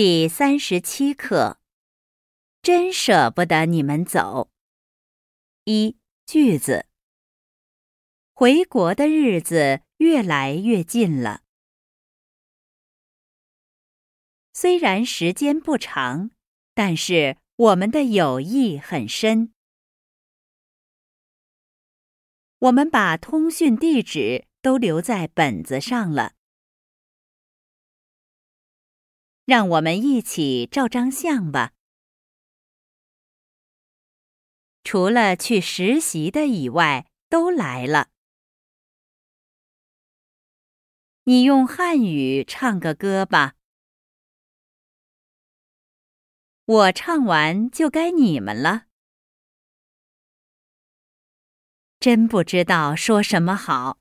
第三十七课，真舍不得你们走。一句子，回国的日子越来越近了。虽然时间不长，但是我们的友谊很深。我们把通讯地址都留在本子上了。让我们一起照张相吧。除了去实习的以外，都来了。你用汉语唱个歌吧。我唱完就该你们了。真不知道说什么好。